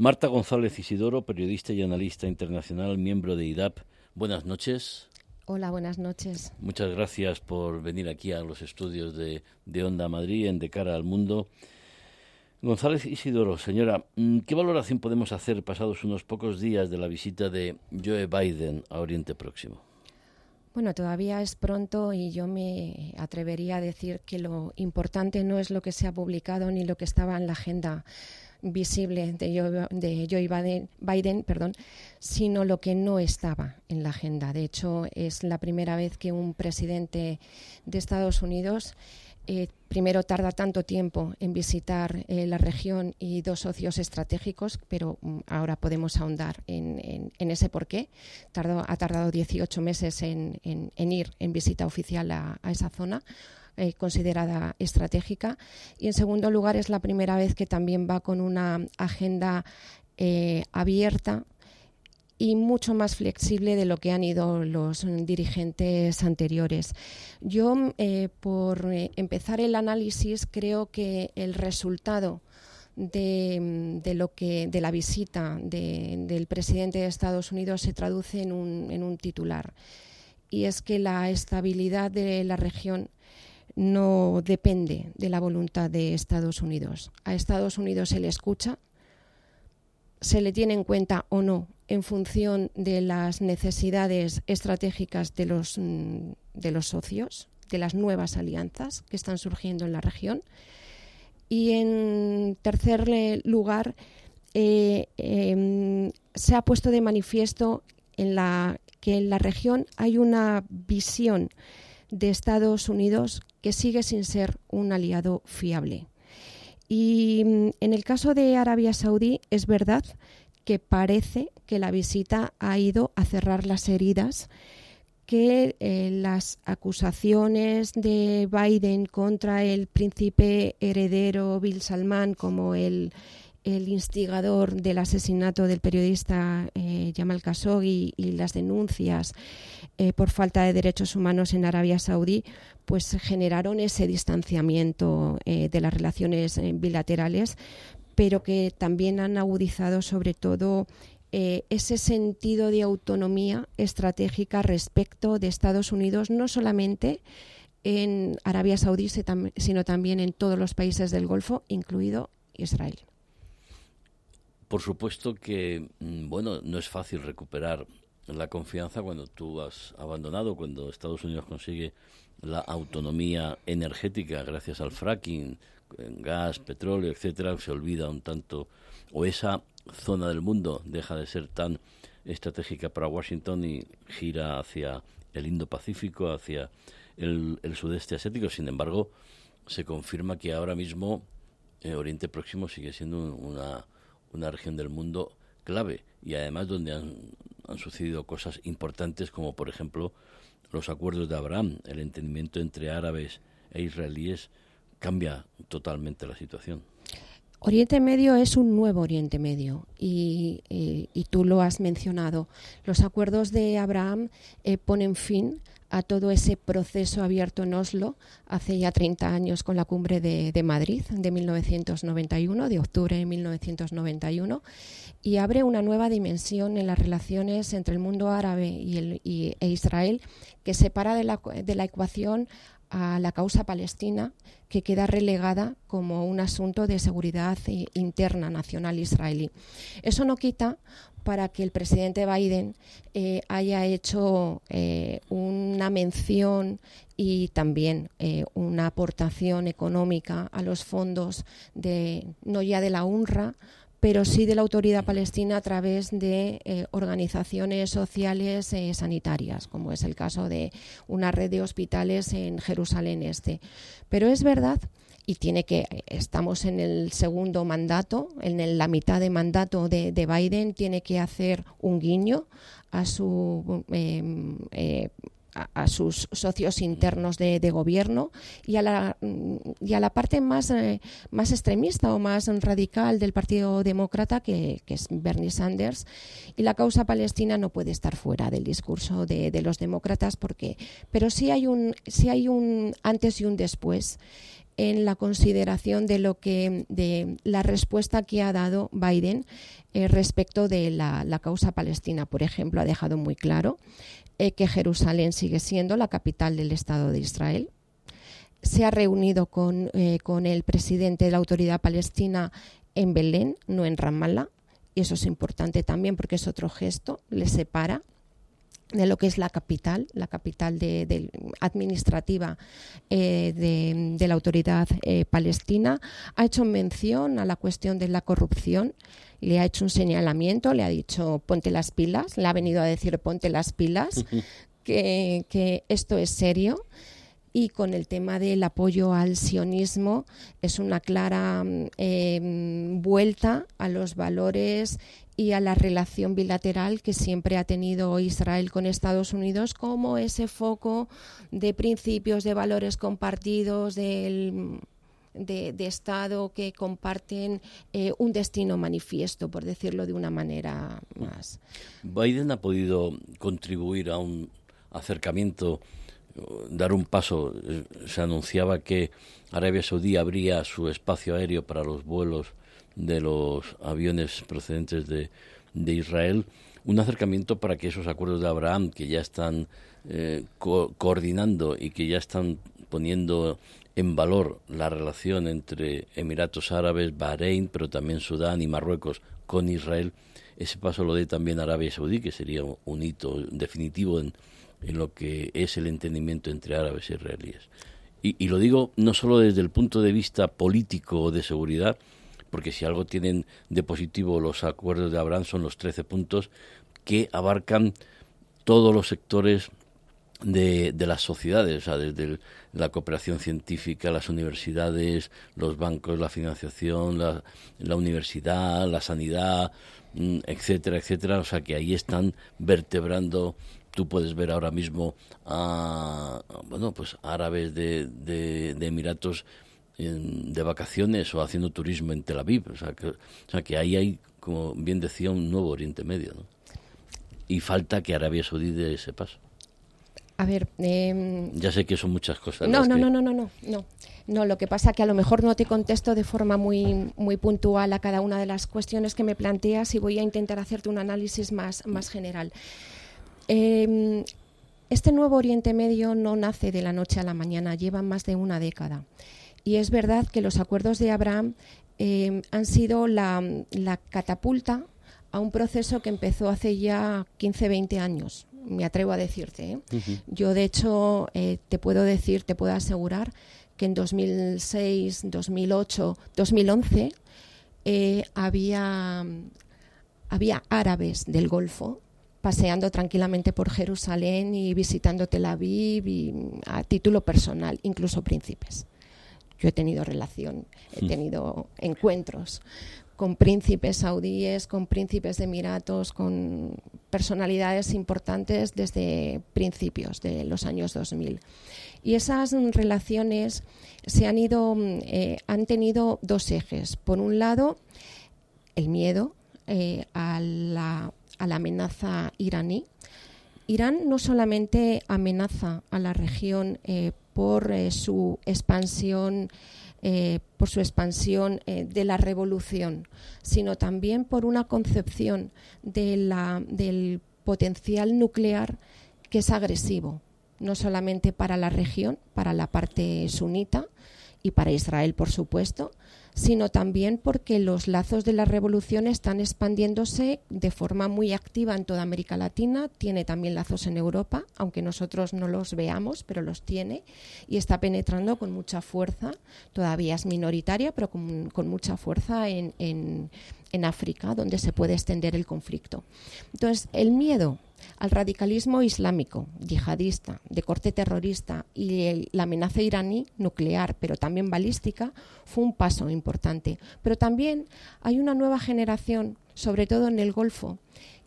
Marta González Isidoro, periodista y analista internacional, miembro de IDAP. Buenas noches. Hola, buenas noches. Muchas gracias por venir aquí a los estudios de, de Onda Madrid en De Cara al Mundo. González Isidoro, señora, mm, ¿qué valoración podemos hacer pasados unos pocos días de la visita de Joe Biden a Oriente Próximo? Bueno, todavía es pronto y yo me atrevería a decir que lo importante no es lo que se ha publicado ni lo que estaba en la agenda visible de Joe, Biden, perdón, sino lo que no estaba en la agenda. De hecho, es la primera vez que un presidente de Estados Unidos eh, primero tarda tanto tiempo en visitar eh, la región y dos socios estratégicos, pero mm, ahora podemos ahondar en, ese porqué. ha tardado 18 meses en, ir en visita oficial a, esa zona. Eh, considerada estratégica y en segundo lugar es la primera vez que también va con una agenda abierta y mucho más flexible de lo que han ido los dirigentes anteriores. Yo, eh, por eh, empezar el análisis, creo que el resultado de, lo que de la visita del presidente de Estados Unidos se traduce en un, en un titular y es que la estabilidad de la región no depende de la voluntad de Estados Unidos. A Estados Unidos se le escucha, se le tiene en cuenta o no en función de las necesidades estratégicas de los, mm, de los socios, de las nuevas alianzas que están surgiendo en la región. Y en tercer lugar, eh, em, se ha puesto de manifiesto que en la región hay una visión de Estados Unidos que sigue sin ser un aliado fiable. Y mm, en el caso de Arabia Saudí es verdad que parece que la visita ha ido a cerrar las heridas que eh, las acusaciones de Biden contra el príncipe heredero Bill Salman como el, instigador del asesinato del periodista eh, Jamal Khashoggi y las denuncias eh, por falta de derechos humanos en Arabia Saudí, pues generaron ese distanciamiento de las relaciones bilaterales, pero que también han agudizado sobre todo eh, ese sentido de autonomía estratégica respecto de Estados Unidos, no solamente en Arabia Saudí, sino también en todos los países del Golfo, incluido Israel. Por supuesto que, mm, bueno, no es fácil recuperar la confianza cuando tú has abandonado, cuando Estados Unidos consigue la autonomía energética gracias al fracking, gas, petróleo, etcétera, se olvida un tanto, o esa zona del mundo deja de ser tan estratégica para Washington y gira hacia el Indo-Pacífico, hacia el, sudeste asiático. Sin embargo, se confirma que ahora mismo eh, Oriente Próximo sigue siendo una, una región del mundo clave y además donde han, han sucedido cosas importantes como por ejemplo los acuerdos de Abraham, el entendimiento entre árabes e israelíes cambia totalmente la situación. Oriente Medio es un nuevo Oriente Medio y, eh, tú lo has mencionado. Los acuerdos de Abraham eh, ponen fin a todo ese proceso abierto en Oslo hace ya 30 años con la cumbre de, Madrid de 1991, de octubre de 1991, y abre una nueva dimensión en las relaciones entre el mundo árabe y, e Israel que separa de la, de la ecuación a la causa palestina, que queda relegada como un asunto de seguridad interna nacional israelí. Eso no quita para que el presidente Biden eh, haya hecho eh, una mención y también eh, una aportación económica a los fondos de no ya de la UNRWA pero sí de la autoridad palestina a través de eh, organizaciones sociales eh, sanitarias, como es el caso de una red de hospitales en Jerusalén Este. Pero es verdad y tiene que estamos en el segundo mandato, en la mitad de mandato de, Biden, tiene que hacer un guiño a su eh, a, sus socios internos de, gobierno y a la, y a la parte más, eh, más extremista o más radical del Partido Demócrata, que, es Bernie Sanders. Y la causa palestina no puede estar fuera del discurso de, los demócratas, porque, pero sí hay, un, sí hay un antes y un después en la consideración de lo que de la respuesta que ha dado Biden eh, respecto de la, causa palestina. Por ejemplo, ha dejado muy claro eh, que Jerusalén sigue siendo la capital del Estado de Israel. Se ha reunido con, eh, con el presidente de la autoridad palestina en Belén, no en Ramallah, y eso es importante también porque es otro gesto, le separa de lo que es la capital, la capital de, administrativa eh, de, la autoridad eh, palestina, ha hecho mención a la cuestión de la corrupción, le ha hecho un señalamiento, le ha dicho ponte las pilas, le ha venido a decir ponte las pilas, que, que esto es serio. Y con el tema del apoyo al sionismo es una clara mm, em, vuelta a los valores y a la relación bilateral que siempre ha tenido Israel con Estados Unidos como ese foco de principios, de valores compartidos, de, Estado que comparten eh, un destino manifiesto, por decirlo de una manera más. Biden ha podido contribuir a un acercamiento dar un paso. Eh, se anunciaba que Arabia Saudí abría su espacio aéreo para los vuelos de los aviones procedentes de, de Israel. Un acercamiento para que esos acuerdos de Abraham, que ya están eh, coordinando y que ya están poniendo en valor la relación entre Emiratos Árabes, Bahrein, pero también Sudán y Marruecos con Israel, ese paso lo dé también Arabia Saudí, que sería un hito definitivo en, en lo que es el entendimiento entre árabes y israelíes. Y, lo digo no solo desde el punto de vista político o de seguridad, porque si algo tienen de positivo los acuerdos de Abraham son los 13 puntos que abarcan todos los sectores de, de las sociedades, o sea, desde la cooperación científica, las universidades, los bancos, la financiación, la, universidad, la sanidad, mm, etcétera, etcétera. O sea, que ahí están vertebrando tú puedes ver ahora mismo a bueno pues árabes de, de, Emiratos de vacaciones o haciendo turismo en Tel Aviv o sea que o sea que ahí hay como bien decía un nuevo Oriente Medio ¿no? y falta que Arabia Saudí dé ese paso a ver em, ya sé que son muchas cosas no no, no no no no no no lo que pasa que a lo mejor no te contesto de forma muy muy puntual a cada una de las cuestiones que me planteas y voy a intentar hacerte un análisis más más general Em, este nuevo Oriente Medio no nace de la noche a la mañana, lleva más de una década. Y es verdad que los acuerdos de Abraham em, han sido la, catapulta a un proceso que empezó hace ya 15, 20 años. Me atrevo a decirte. ¿eh? Yo, de hecho, eh, te puedo decir, te puedo asegurar que en 2006, 2008, 2011 había, había árabes del Golfo paseando tranquilamente por Jerusalén y visitando Tel Aviv y a título personal, incluso príncipes. Yo he tenido relación, he hmm. tenido encuentros con príncipes saudíes, con príncipes de Emiratos, con personalidades importantes desde principios de los años 2000. Y esas relaciones se han ido, eh, han tenido dos ejes. Por un lado, el miedo eh, a la a la amenaza iraní. Irán no solamente amenaza a la región eh, por eh, su expansión eh, por su expansión de la revolución, sino también por una concepción de la, del potencial nuclear que es agresivo, no solamente para la región, para la parte sunita y para Israel, por supuesto, sino también porque los lazos de la revolución están expandiéndose de forma muy activa en toda América Latina, tiene también lazos en Europa, aunque nosotros no los veamos, pero los tiene, y está penetrando con mucha fuerza, todavía es minoritaria, pero con, mucha fuerza en, en África, donde se puede extender el conflicto. Entonces, el miedo al radicalismo islámico, yihadista, de corte terrorista y la amenaza iraní nuclear, pero también balística, fue un paso importante. Pero también hay una nueva generación, sobre todo en el Golfo,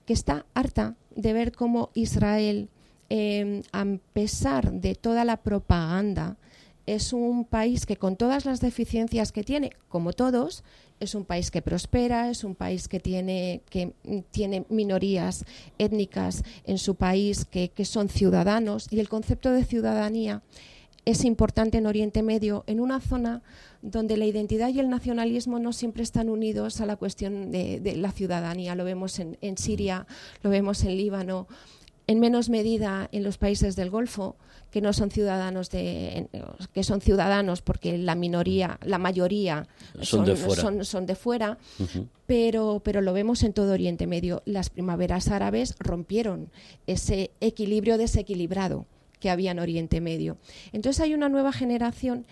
que está harta de ver cómo Israel, em, a pesar de toda la propaganda, es un país que con todas las deficiencias que tiene, como todos, es un país que prospera, es un país que tiene, que tiene minorías étnicas en su país que, son ciudadanos y el concepto de ciudadanía es importante en Oriente Medio, en una zona donde la identidad y el nacionalismo no siempre están unidos a la cuestión de, la ciudadanía. Lo vemos en, Siria, lo vemos en Líbano, en menos medida en los países del Golfo, que no son ciudadanos de, que son ciudadanos porque la minoría, la mayoría son, de fuera, pero, pero lo vemos en todo Oriente Medio. Las primaveras árabes rompieron ese equilibrio desequilibrado que había en Oriente Medio. Entonces hay una nueva generación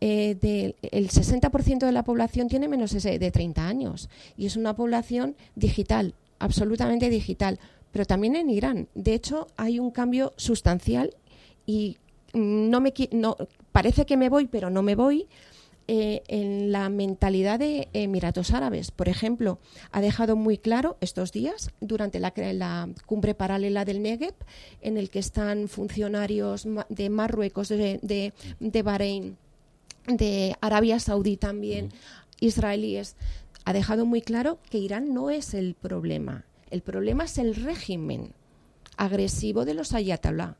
eh, el 60% de la población tiene menos de 30 años y es una población digital, absolutamente digital, pero también en Irán. De hecho, hay un cambio sustancial y no me no, parece que me voy, pero no me voy. Eh, en la mentalidad de Emiratos Árabes. Por ejemplo, ha dejado muy claro estos días, durante la, la, cumbre paralela del Negev, en el que están funcionarios de Marruecos, de, de, de Bahrein, de Arabia Saudí también, israelíes, ha dejado muy claro que Irán no es el problema. El problema es el régimen agresivo de los ayatollah,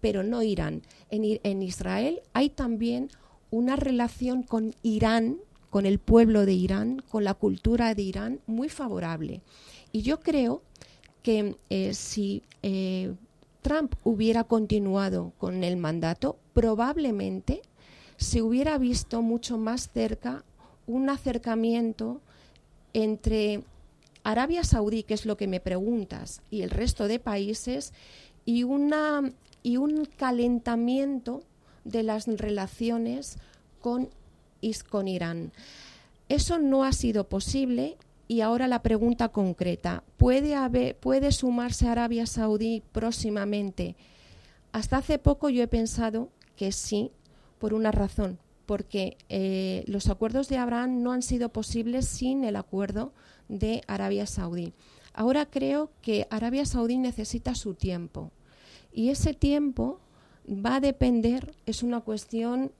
pero no Irán. En, Israel hay también una relación con Irán, con el pueblo de Irán, con la cultura de Irán muy favorable. Y yo creo que eh, si eh, Trump hubiera continuado con el mandato, probablemente se hubiera visto mucho más cerca un acercamiento entre Arabia Saudí, que es lo que me preguntas, y el resto de países, y, una, y un calentamiento de las relaciones con, Irán. Eso no ha sido posible y ahora la pregunta concreta, ¿puede, haber, ¿puede sumarse Arabia Saudí próximamente? Hasta hace poco yo he pensado que sí, por una razón, porque eh, los acuerdos de Abraham no han sido posibles sin el acuerdo de Arabia Saudí. Ahora creo que Arabia Saudí necesita su tiempo y ese tiempo va a depender, es una cuestión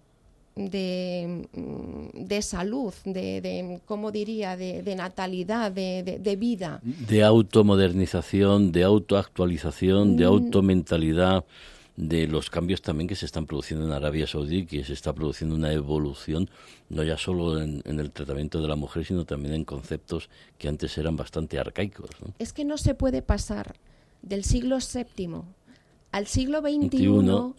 de, mm, de salud, de, de, ¿cómo diría?, de, de natalidad, de, de, vida. De automodernización, de autoactualización, de mm. automentalidad de los cambios también que se están produciendo en Arabia Saudí, que se está produciendo una evolución, no ya solo en, el tratamiento de la mujer, sino también en conceptos que antes eran bastante arcaicos. Es que no se puede pasar del siglo VII al siglo XXI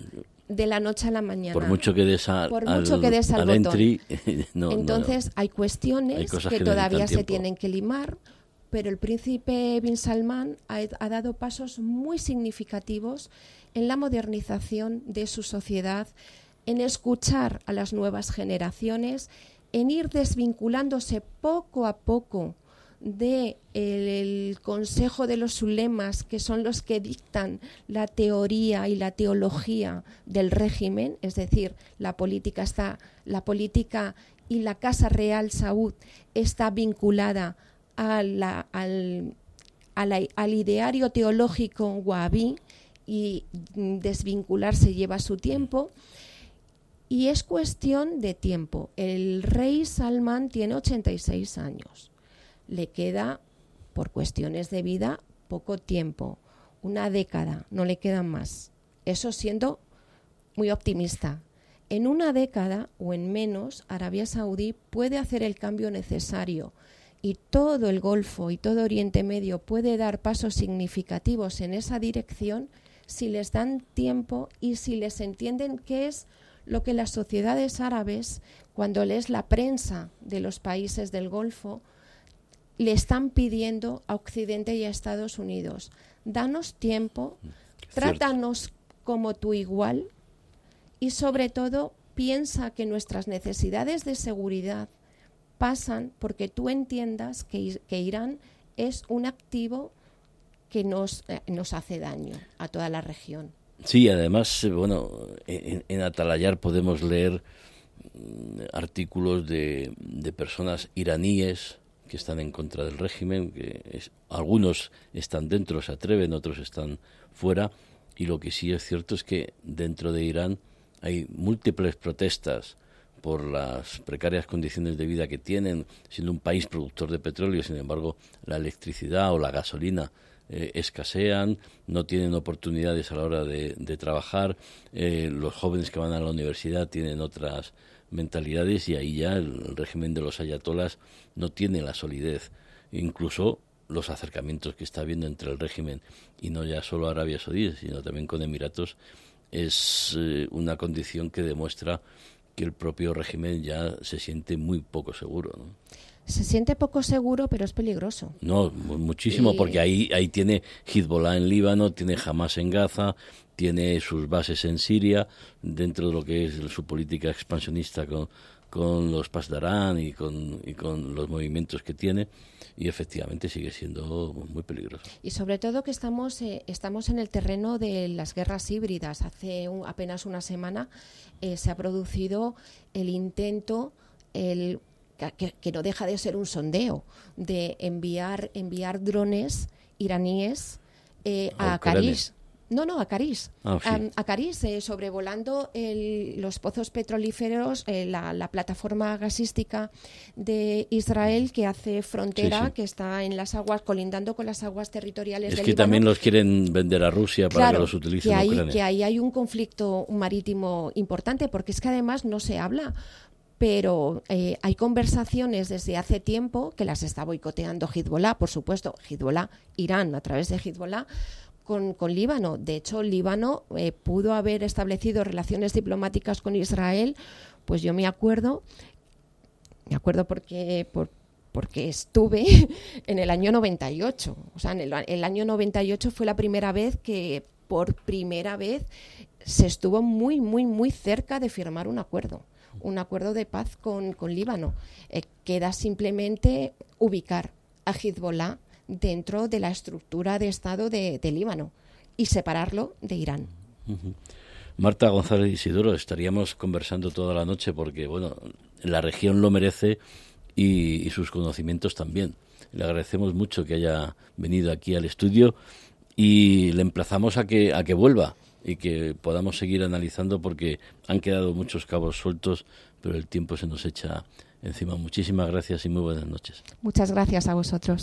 de la noche a la mañana. Por mucho que des, Por mucho que des al, Entonces hay cuestiones que, todavía se tienen que limar, pero el príncipe Bin Salman ha dado pasos muy significativos en la modernización de su sociedad, en escuchar a las nuevas generaciones, en ir desvinculándose poco a poco del el Consejo de los Ulemas, que son los que dictan la teoría y la teología del régimen, es decir, la política está, la política y la Casa Real Saud está vinculada al, al ideario teológico wahhabí, y desvincularse lleva su tiempo. Y es cuestión de tiempo. El rey Salman tiene 86 años. Le queda, por cuestiones de vida, poco tiempo. Una década, no le quedan más. Eso siendo muy optimista. En una década o en menos, Arabia Saudí puede hacer el cambio necesario y todo el Golfo y todo Oriente Medio puede dar pasos significativos en esa dirección si les dan tiempo y si les entienden qué es lo que las sociedades árabes, cuando lees la prensa de los países del Golfo, le están pidiendo a Occidente y a Estados Unidos. Danos tiempo, trátanos como tu igual y sobre todo piensa que nuestras necesidades de seguridad pasan porque tú entiendas que, que Irán es un activo que nos, eh, nos hace daño a toda la región. Sí, además, eh, bueno, en, Atalayar podemos leer mm, artículos de, de, personas iraníes que están en contra del régimen, que algunos están dentro, se atreven, otros están fuera, y lo que sí es cierto es que dentro de Irán hay múltiples protestas por las precarias condiciones de vida que tienen, siendo un país productor de petróleo, sin embargo, la electricidad o la gasolina eh, escasean, no tienen oportunidades a la hora de, trabajar, eh, los jóvenes que van a la universidad tienen otras mentalidades y ahí ya el, régimen de los ayatolas no tiene la solidez. Incluso los acercamientos que está habiendo entre el régimen y no ya solo Arabia Saudí, sino también con Emiratos, es eh, una condición que demuestra que el propio régimen ya se siente muy poco seguro. ¿no? Se siente poco seguro, pero es peligroso. No, muchísimo, porque ahí, ahí tiene Hezbollah en Líbano, tiene Hamas en Gaza, tiene sus bases en Siria, dentro de lo que es su política expansionista con, con los Pasdarán y con, y con los movimientos que tiene y efectivamente sigue siendo muy peligroso. Y sobre todo que estamos, eh, estamos en el terreno de las guerras híbridas. Hace apenas una semana eh, se ha producido el intento, el, que, no deja de ser un sondeo, de enviar, enviar drones iraníes eh, a, a no, no, a Caris. Ah, a Caris, eh, sobrevolando los pozos petrolíferos, eh, la, plataforma gasística de Israel que hace frontera, que está en las aguas, colindando con las aguas territoriales. Es que también los quieren vender a Rusia para que los utilicen que en Que ahí hay un conflicto marítimo importante, porque es que además no se habla pero eh, hay conversaciones desde hace tiempo que las está boicoteando Hezbollah, por supuesto, Hezbollah, Irán a través de Hezbollah, con, Líbano. De hecho, Líbano eh, pudo haber establecido relaciones diplomáticas con Israel, pues yo me acuerdo, me acuerdo porque, porque estuve en el año 98. O sea, en el, el año 98 fue la primera vez que, por primera vez, se estuvo muy, muy, muy cerca de firmar un acuerdo un acuerdo de paz con, con Líbano. Eh, queda simplemente ubicar a Hezbollah dentro de la estructura de Estado de, Líbano y separarlo de Irán. Marta González Isidoro, estaríamos conversando toda la noche porque, bueno, la región lo merece y, sus conocimientos también. Le agradecemos mucho que haya venido aquí al estudio y le emplazamos a que, a que vuelva y que podamos seguir analizando porque han quedado muchos cabos sueltos, pero el tiempo se nos echa encima. Muchísimas gracias y muy buenas noches. Muchas gracias a vosotros.